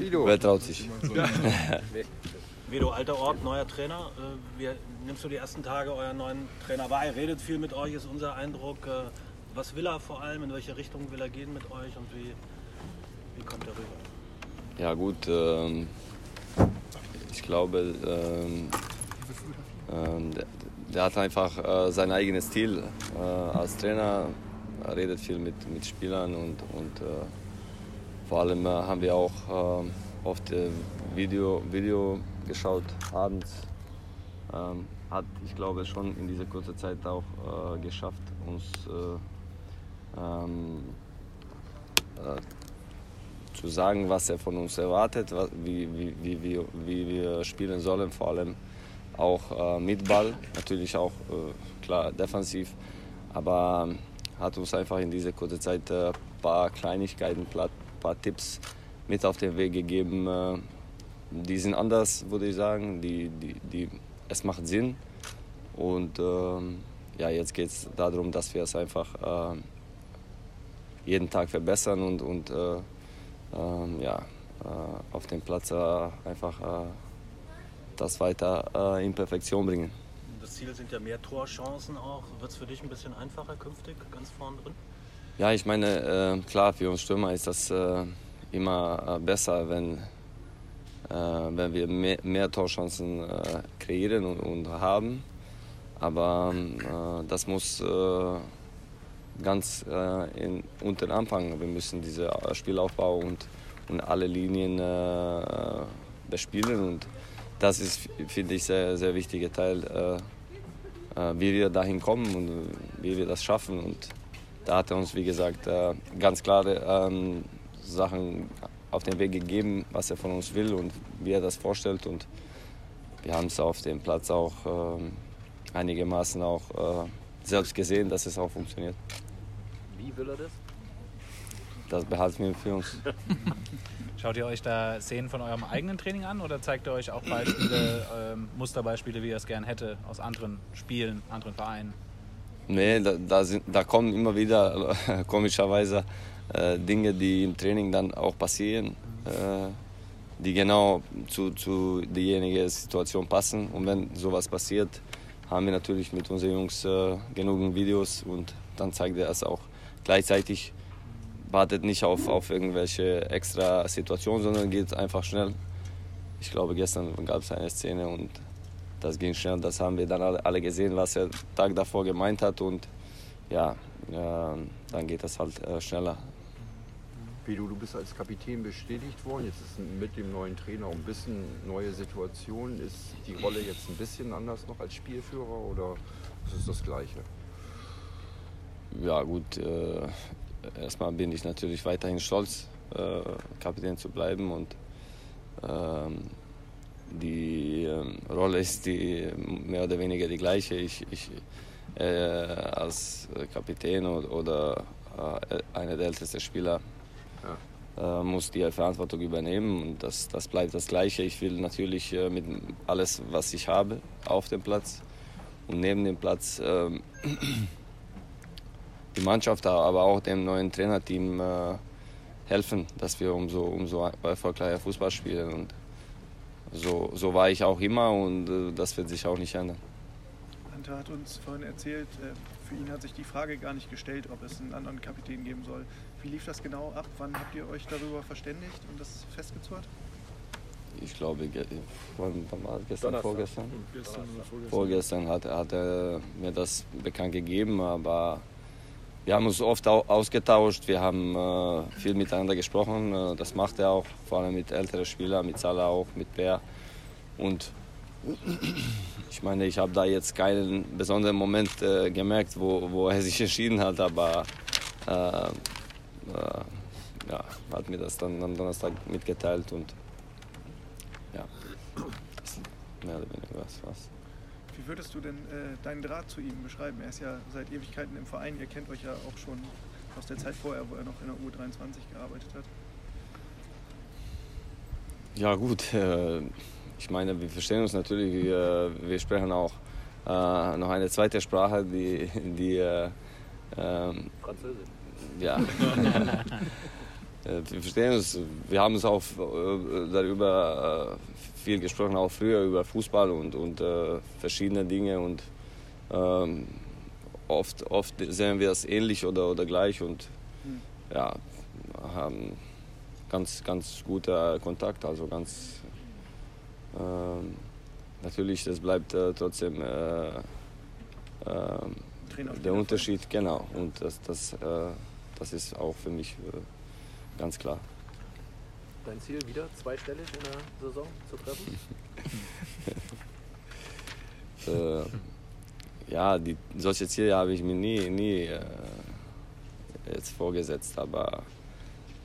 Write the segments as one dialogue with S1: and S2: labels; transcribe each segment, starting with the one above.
S1: Wer traut sich?
S2: Vedo, alter Ort, neuer Trainer. Äh, Wie nimmst du die ersten Tage euren neuen Trainer wahr? Er redet viel mit euch, ist unser Eindruck. Äh, Was will er vor allem? In welche Richtung will er gehen mit euch und wie, wie kommt er rüber?
S1: Ja gut, ähm, ich glaube, ähm, ähm, der, der hat einfach äh, sein eigenes Stil äh, als Trainer. Er redet viel mit, mit Spielern und, und äh, vor allem äh, haben wir auch ähm, oft äh, Video, Video geschaut abends. Ähm, hat, ich glaube, schon in dieser kurzen Zeit auch äh, geschafft, uns äh, ähm, äh, zu sagen, was er von uns erwartet, was, wie, wie, wie, wie, wie wir spielen sollen, vor allem auch äh, mit Ball, natürlich auch klar defensiv, aber ähm, hat uns einfach in dieser kurzen Zeit ein paar Kleinigkeiten, ein paar Tipps mit auf den Weg gegeben. Äh, die sind anders, würde ich sagen, die, die, die, es macht Sinn und ähm, ja, jetzt geht es darum, dass wir es einfach äh, jeden Tag verbessern und, und äh, ähm, ja, äh, auf dem Platz äh, einfach äh, das weiter in Perfektion bringen.
S2: Das Ziel sind ja mehr Torchancen auch. Wird es für dich ein bisschen einfacher künftig, ganz vorn drin?
S1: Ja, ich meine, äh, klar, für uns Stürmer ist das äh, immer äh, besser, wenn, äh, wenn wir mehr, mehr Torchancen äh, kreieren und, und haben. Aber äh, das muss ganz äh, in, unten anfangen. Wir müssen diesen Spielaufbau und, und alle Linien äh, bespielen. Und das ist, finde ich, sehr, sehr wichtiger Teil, äh, wie wir dahin kommen und wie wir das schaffen. Und da hat er uns, wie gesagt, äh, ganz klare ähm, Sachen auf den Weg gegeben, was er von uns will und wie er das vorstellt. Und wir haben es auf dem Platz auch ähm, einigermaßen auch äh, selbst gesehen, dass es auch funktioniert.
S2: Wie will er das?
S1: Das behalten wir für uns.
S3: Schaut ihr euch da Szenen von eurem eigenen Training an oder zeigt ihr euch auch Beispiele, ähm, Musterbeispiele, wie ihr es gern hätte aus anderen Spielen, anderen Vereinen?
S1: Nee, da, da, sind, da kommen immer wieder komischerweise äh, Dinge, die im Training dann auch passieren, äh, die genau zu, zu derjenigen Situation passen. Und wenn sowas passiert, haben wir natürlich mit unseren Jungs äh, genug Videos und dann zeigt er es auch gleichzeitig. Wartet nicht auf, auf irgendwelche extra Situationen, sondern geht einfach schnell. Ich glaube, gestern gab es eine Szene und das ging schnell. Das haben wir dann alle, gesehen, was er Tag davor gemeint hat. Und ja, ja dann geht das halt äh, schneller.
S4: Pedro, du bist als Kapitän bestätigt worden. Jetzt ist mit dem neuen Trainer auch ein bisschen neue Situation. Ist die Rolle jetzt ein bisschen anders noch als Spielführer oder ist es das Gleiche?
S1: Ja, gut. Äh, erstmal bin ich natürlich weiterhin stolz, äh, Kapitän zu bleiben. Und ähm, die ähm, Rolle ist die mehr oder weniger die gleiche. Ich, ich äh, als Kapitän oder, oder äh, einer der ältesten Spieler äh, muss die Verantwortung übernehmen und das, das bleibt das Gleiche. Ich will natürlich äh, mit alles, was ich habe, auf dem Platz und neben dem Platz ähm, die Mannschaft, aber auch dem neuen Trainerteam äh, helfen, dass wir umso, umso erfolgreicher Fußball spielen. Und so, so war ich auch immer und äh, das wird sich auch nicht ändern.
S5: Ante hat uns vorhin erzählt, äh, für ihn hat sich die Frage gar nicht gestellt, ob es einen anderen Kapitän geben soll. Wie lief das genau ab? Wann habt ihr euch darüber verständigt und das festgezurrt?
S1: Ich glaube, ge wann, wann war das? gestern,
S4: Donnerstag.
S1: vorgestern?
S6: Gestern oder vorgestern.
S1: Vorgestern hat, hat er mir das bekannt gegeben, aber wir haben uns oft au ausgetauscht, wir haben äh, viel miteinander gesprochen. Äh, das macht er auch, vor allem mit älteren Spielern, mit Salah auch, mit Bär. Und ich meine, ich habe da jetzt keinen besonderen Moment äh, gemerkt, wo, wo er sich entschieden hat, aber äh, äh, ja, hat mir das dann am Donnerstag mitgeteilt und ja, mehr oder weniger was. was.
S5: Wie würdest du denn äh, deinen Draht zu ihm beschreiben? Er ist ja seit Ewigkeiten im Verein. Ihr kennt euch ja auch schon aus der Zeit vorher, wo er noch in der U23 gearbeitet hat.
S1: Ja gut, äh, ich meine, wir verstehen uns natürlich, wir, wir sprechen auch äh, noch eine zweite Sprache, die, die äh, ähm,
S2: Französisch.
S1: ja. äh, wir verstehen uns. Wir haben uns auch äh, darüber äh, viel gesprochen, auch früher über Fußball und, und äh, verschiedene Dinge. Und ähm, oft, oft sehen wir es ähnlich oder, oder gleich und hm. ja, haben ganz, ganz guter Kontakt. Also ganz ähm, natürlich, das bleibt äh, trotzdem äh, ähm, der Unterschied, genau. Und das, das, das ist auch für mich ganz klar.
S6: Dein Ziel wieder zweistellig in der Saison zu treffen?
S1: äh, ja, die, solche Ziele habe ich mir nie, nie äh, jetzt vorgesetzt, aber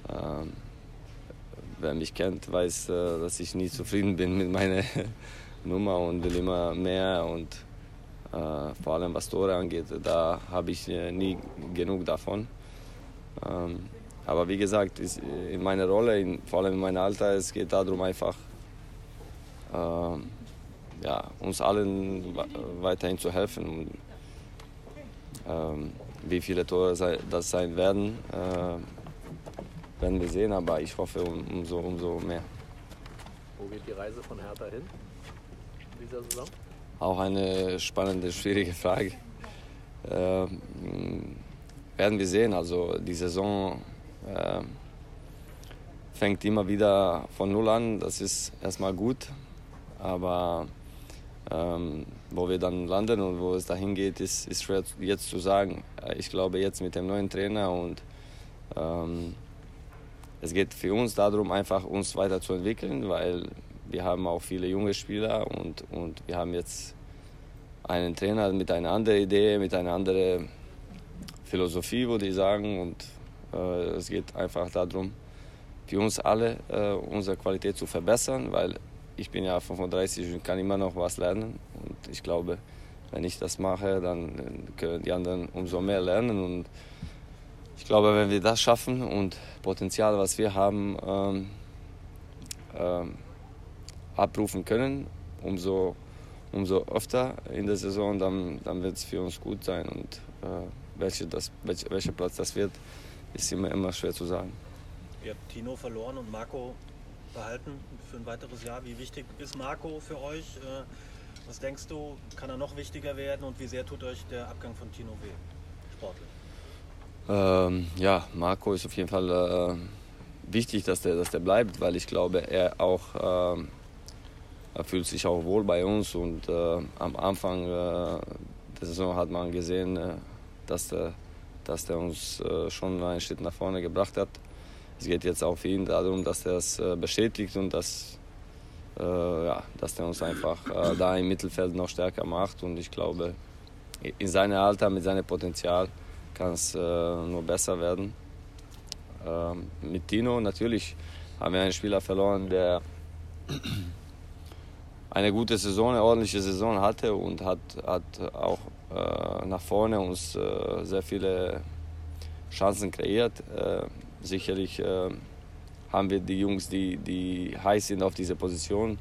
S1: äh, wer mich kennt, weiß, äh, dass ich nie zufrieden bin mit meiner Nummer und will immer mehr und äh, vor allem was Tore angeht, da habe ich äh, nie genug davon. Ähm, aber wie gesagt, in meiner Rolle, in, vor allem in meinem Alter, es geht darum einfach, äh, ja, uns allen weiterhin zu helfen. Ähm, wie viele Tore das sein werden, äh, werden wir sehen, aber ich hoffe um, umso, umso mehr.
S6: Wo geht die Reise von Hertha hin in dieser Saison?
S1: Auch eine spannende, schwierige Frage. Äh, werden wir sehen. Also die Saison äh, fängt immer wieder von Null an. Das ist erstmal gut. Aber ähm, wo wir dann landen und wo es dahin geht, ist, ist schwer jetzt zu sagen. Äh, ich glaube jetzt mit dem neuen Trainer und ähm, es geht für uns darum, einfach uns weiterzuentwickeln, weil wir haben auch viele junge Spieler und, und wir haben jetzt einen Trainer mit einer anderen Idee, mit einer anderen Philosophie, würde ich sagen. Und es geht einfach darum, für uns alle äh, unsere Qualität zu verbessern, weil ich bin ja 35 und kann immer noch was lernen. Und ich glaube, wenn ich das mache, dann können die anderen umso mehr lernen. Und ich glaube, wenn wir das schaffen und Potenzial, was wir haben, ähm, ähm, abrufen können, umso, umso öfter in der Saison, dann, dann wird es für uns gut sein. Und äh, welche das, welch, welcher Platz das wird, ist immer, immer schwer zu sagen.
S2: Ihr habt Tino verloren und Marco behalten für ein weiteres Jahr. Wie wichtig ist Marco für euch? Äh, was denkst du, kann er noch wichtiger werden und wie sehr tut euch der Abgang von Tino weh, sportlich?
S1: Ähm, ja, Marco ist auf jeden Fall äh, wichtig, dass der, dass der bleibt, weil ich glaube, er auch äh, er fühlt sich auch wohl bei uns und äh, am Anfang äh, der Saison hat man gesehen, äh, dass der dass der uns äh, schon einen Schritt nach vorne gebracht hat. Es geht jetzt auch für ihn darum, dass er es äh, bestätigt und dass, äh, ja, dass er uns einfach da im Mittelfeld noch stärker macht. Und ich glaube, in seinem Alter, mit seinem Potenzial, kann es nur besser werden. Ähm, mit Tino natürlich haben wir einen Spieler verloren, der eine gute Saison, eine ordentliche Saison hatte und hat, hat auch nach vorne uns äh, sehr viele Chancen kreiert. Äh, sicherlich haben wir die Jungs, die, die heiß sind auf diese Position,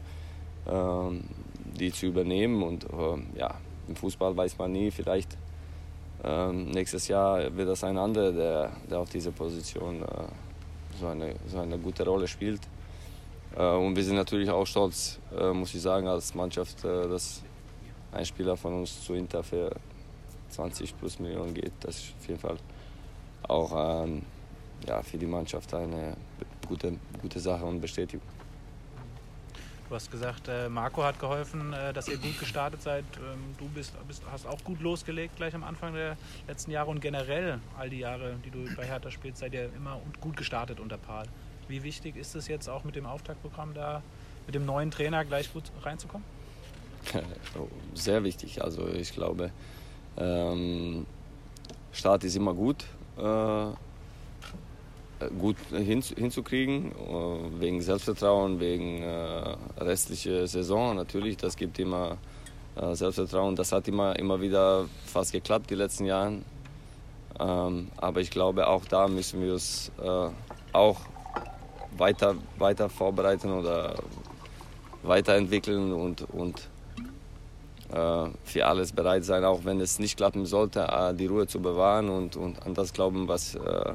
S1: ähm, die zu übernehmen. Und ja, im Fußball weiß man nie, vielleicht ähm, nächstes Jahr wird das ein anderer, der, der auf dieser Position so, eine, so eine gute Rolle spielt. Und wir sind natürlich auch stolz, muss ich sagen, als Mannschaft, dass ein Spieler von uns zu Inter für 20 plus Millionen geht, das ist auf jeden Fall auch ähm, ja, für die Mannschaft eine gute, gute Sache und Bestätigung.
S3: Du hast gesagt, äh, Marco hat geholfen, äh, dass ihr gut gestartet seid. Ähm, du bist, bist, hast auch gut losgelegt gleich am Anfang der letzten Jahre und generell all die Jahre, die du bei Hertha spielst, seid ihr immer gut gestartet unter Paul. Wie wichtig ist es jetzt auch mit dem Auftaktprogramm da, mit dem neuen Trainer gleich gut reinzukommen?
S1: Sehr wichtig. Also ich glaube, ähm, Start ist immer gut, äh, gut hin, hinzukriegen, äh, wegen Selbstvertrauen, wegen äh, restliche Saison natürlich. Das gibt immer äh, Selbstvertrauen. Das hat immer, immer wieder fast geklappt die letzten Jahre. Ähm, aber ich glaube, auch da müssen wir uns äh, auch weiter, weiter vorbereiten oder weiterentwickeln und, und für alles bereit sein, auch wenn es nicht klappen sollte, äh, die Ruhe zu bewahren und, und an das glauben, was, äh,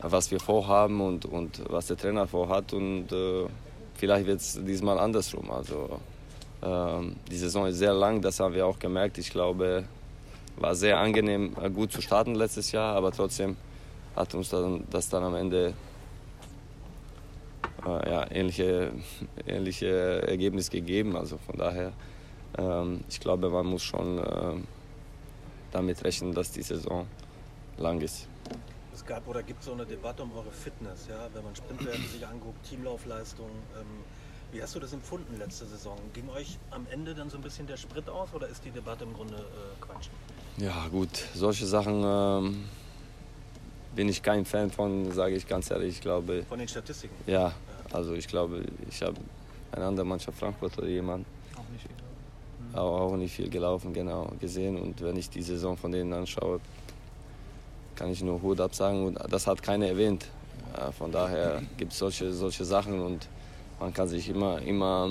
S1: was wir vorhaben und, und was der Trainer vorhat. Und äh, vielleicht wird es diesmal andersrum. Also ähm, die Saison ist sehr lang, das haben wir auch gemerkt. Ich glaube, war sehr angenehm, äh, gut zu starten letztes Jahr, aber trotzdem hat uns dann, das dann am Ende äh, ja, ähnliche, ähnliche Ergebnis gegeben. Also von daher, ich glaube, man muss schon äh, damit rechnen, dass die Saison lang ist.
S2: Es gab oder gibt so eine Debatte um eure Fitness, ja? wenn man Sprintwerte sich anguckt, Teamlaufleistung. Ähm, wie hast du das empfunden letzte Saison? Ging euch am Ende dann so ein bisschen der Sprit aus oder ist die Debatte im Grunde äh, Quatsch?
S1: Ja gut, solche Sachen ähm, bin ich kein Fan von, sage ich ganz ehrlich. Ich glaube,
S2: Von den Statistiken?
S1: ja, also ich glaube, ich habe eine andere Mannschaft, Frankfurt oder jemand,
S3: Auch nicht viel.
S1: Auch, auch nicht viel gelaufen, genau, gesehen. Und wenn ich die Saison von denen anschaue, kann ich nur Hut absagen. Und das hat keiner erwähnt. Von daher gibt es solche, solche Sachen und man kann sich immer, immer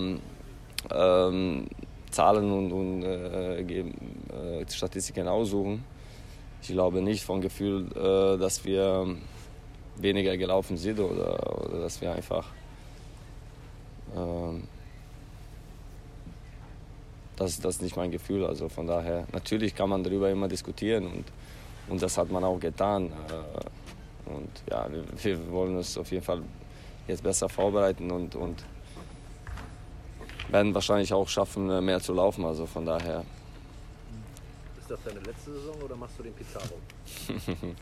S1: ähm, Zahlen und, und äh, geben, äh, Statistiken aussuchen. Ich glaube nicht vom Gefühl, äh, dass wir weniger gelaufen sind oder, oder dass wir einfach ähm, das, das ist nicht mein Gefühl. Also von daher, natürlich kann man darüber immer diskutieren und, und das hat man auch getan. Äh, Und ja, wir, wir wollen uns auf jeden Fall jetzt besser vorbereiten und, und werden wahrscheinlich auch schaffen, äh, mehr zu laufen. Also von daher,
S6: Ist das deine letzte Saison oder machst du den Pizarro?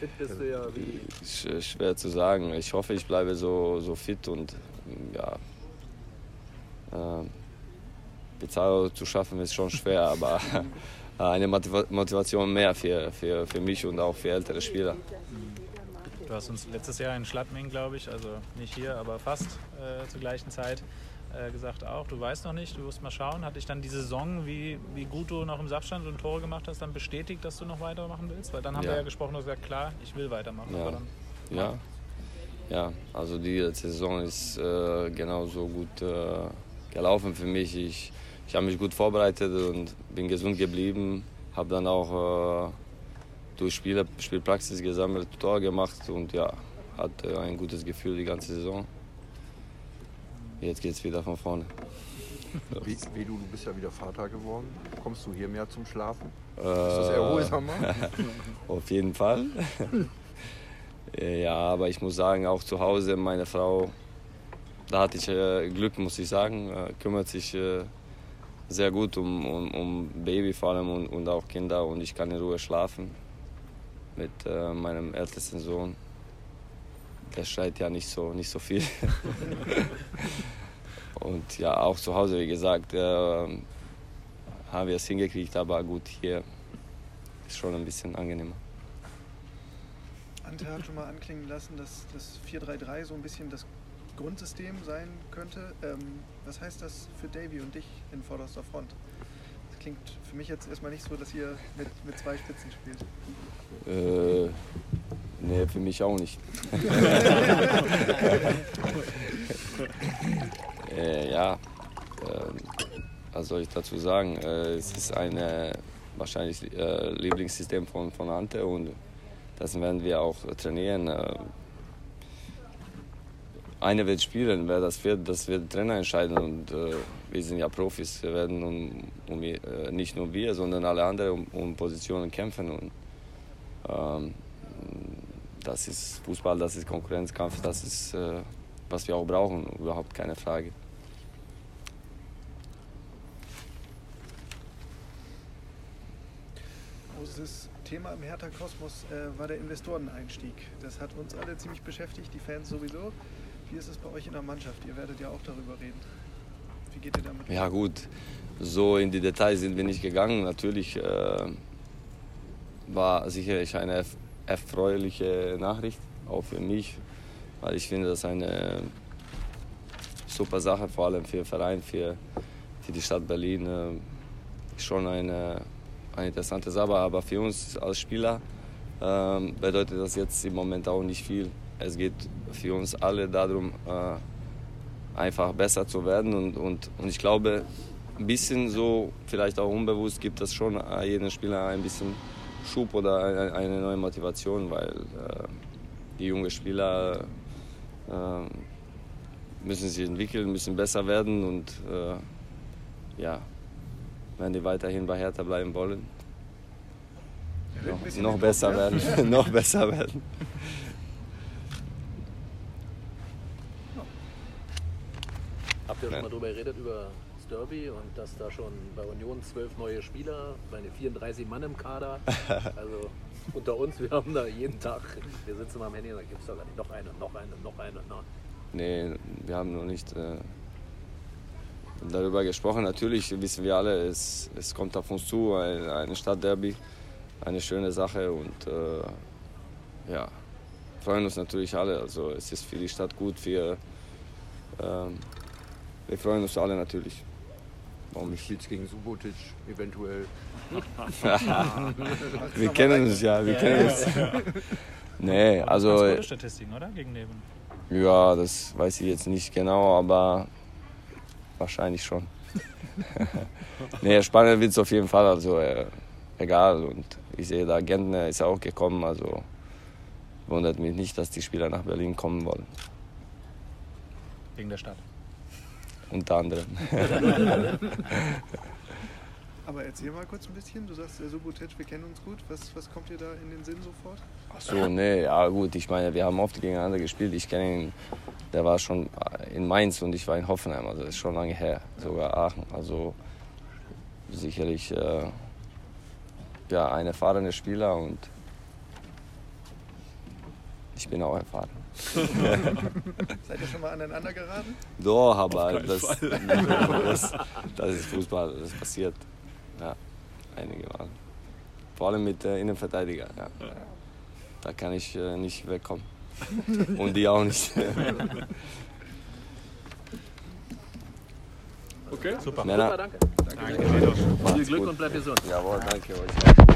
S6: Fit bist du ja wie.
S1: sch- schwer zu sagen. Ich hoffe, ich bleibe so, so fit und ja. Pizarro zu schaffen ist schon schwer, aber eine Motiva- Motivation mehr für, für, für mich und auch für ältere Spieler.
S3: Du hast uns letztes Jahr in Schladming, glaube ich, also nicht hier, aber fast äh, zur gleichen Zeit äh, gesagt auch, du weißt noch nicht, du musst mal schauen. Hat dich dann die Saison, wie, wie gut du noch im Sachstand und Tore gemacht hast, dann bestätigt, dass du noch weitermachen willst? Weil dann haben
S1: Ja.
S3: wir ja gesprochen, hast gesagt, klar, ich will weitermachen.
S1: Ja.
S3: Dann,
S1: Ja, ja also die Saison ist äh, genauso gut äh, gelaufen für mich. Ich, ich habe mich gut vorbereitet und bin gesund geblieben. Habe dann auch äh, durch Spiele, Spielpraxis gesammelt, Tor gemacht und ja, hatte ein gutes Gefühl die ganze Saison. Jetzt geht es wieder von vorne.
S4: Wie, wie du, du bist ja wieder Vater geworden. Kommst du hier mehr zum Schlafen?
S1: Äh,
S4: Ist das erholsamer?
S1: Auf jeden Fall. ja, aber ich muss sagen, auch zu Hause, meine Frau, da hatte ich äh, Glück, muss ich sagen, äh, kümmert sich äh, sehr gut um, um, um Baby vor allem und, und auch Kinder und ich kann in Ruhe schlafen mit äh, meinem ältesten Sohn. Der schreit ja nicht so, nicht so viel. und ja, auch zu Hause, wie gesagt, äh, haben wir es hingekriegt, aber gut, hier ist schon ein bisschen angenehmer.
S5: Ante hat schon mal anklingen lassen, dass das 4-3-3 so ein bisschen das Grundsystem sein könnte. Ähm, was heißt das für Davy und dich in vorderster Front? Das klingt für mich jetzt erstmal nicht so, dass ihr mit, mit zwei Spitzen spielt.
S1: Äh, nee, für mich auch nicht. äh, ja, ähm, was soll ich dazu sagen? Äh, es ist ein äh, wahrscheinlich äh, Lieblingssystem von, von Ante und das werden wir auch trainieren. Einer wird spielen, wer das wird, das wird der Trainer entscheiden und äh, wir sind ja Profis, wir werden um, um, äh, nicht nur wir, sondern alle anderen um, um Positionen kämpfen und ähm, das ist Fußball, das ist Konkurrenzkampf, das ist, äh, was wir auch brauchen, überhaupt keine Frage.
S5: Großes Thema im Hertha-Kosmos äh, war der Investoreneinstieg. Das hat uns alle ziemlich beschäftigt, die Fans sowieso. Wie ist es bei euch in der Mannschaft? Ihr werdet ja auch darüber reden. Wie geht ihr damit?
S1: Ja gut, so in die Details sind wir nicht gegangen. Natürlich äh, war sicherlich eine erf- erfreuliche Nachricht, auch für mich, weil ich finde, das eine super Sache, vor allem für den Verein, für, für die Stadt Berlin. Äh, schon eine, eine interessante Sache, aber für uns als Spieler ähm, bedeutet das jetzt im Moment auch nicht viel. Es geht für uns alle darum, äh, einfach besser zu werden. Und, und, und ich glaube, ein bisschen so, vielleicht auch unbewusst, gibt das schon jedem Spieler ein bisschen Schub oder eine, neue Motivation, weil äh, die jungen Spieler äh, müssen sich entwickeln, müssen besser werden und ja, wenn die weiterhin bei Hertha bleiben wollen, noch, noch besser werden, noch besser werden.
S6: Ihr schon mal drüber geredet, über das Derby und dass da schon bei Union zwölf neue Spieler, meine 34 Mann im Kader. Also unter uns, wir haben da jeden Tag, wir sitzen mal am Handy und da gibt es doch gar nicht noch eine, noch eine, noch eine. Noch.
S1: Nee, wir haben noch nicht äh, darüber gesprochen. Natürlich wissen wir alle, es, es kommt auf uns zu, ein, eine Stadtderby, eine schöne Sache und äh, ja, freuen uns natürlich alle. Also es ist für die Stadt gut, wir, ähm, wir freuen uns alle natürlich. Warum nicht?
S4: spielst gegen Subotic eventuell.
S1: Wir kennen uns ja, wir kennen uns. Nee, also
S3: gute Statistiken, oder? Gegen Neben.
S1: ja, das weiß ich jetzt nicht genau, aber wahrscheinlich schon. nee, spannend wird es auf jeden Fall, also äh, egal. Und ich sehe da, Gentner ist auch gekommen, also wundert mich nicht, dass die Spieler nach Berlin kommen wollen.
S3: Wegen der Stadt.
S1: Unter anderem.
S5: Aber erzähl mal kurz ein bisschen. Du sagst, Subotic, wir kennen uns gut. Was, was kommt dir da in den Sinn sofort?
S1: Ach so, nee, ja gut, ich meine, wir haben oft gegeneinander gespielt. Ich kenne ihn, der war schon in Mainz und ich war in Hoffenheim, also das ist schon lange her, sogar Aachen. Also sicherlich äh, ja, ein erfahrener Spieler und ich bin auch erfahren.
S5: Seid ihr schon mal aneinander geraten?
S1: Doch, aber das, das, das ist Fußball, das passiert ja, einige Mal. Vor allem mit äh, Innenverteidiger. Ja. Da kann ich äh, nicht wegkommen. Und die auch nicht.
S6: Okay,
S3: Super.
S1: Männer,
S6: super, danke.
S3: Danke, Jedos.
S6: Viel Glück und bleib gesund.
S1: jawohl, danke euch.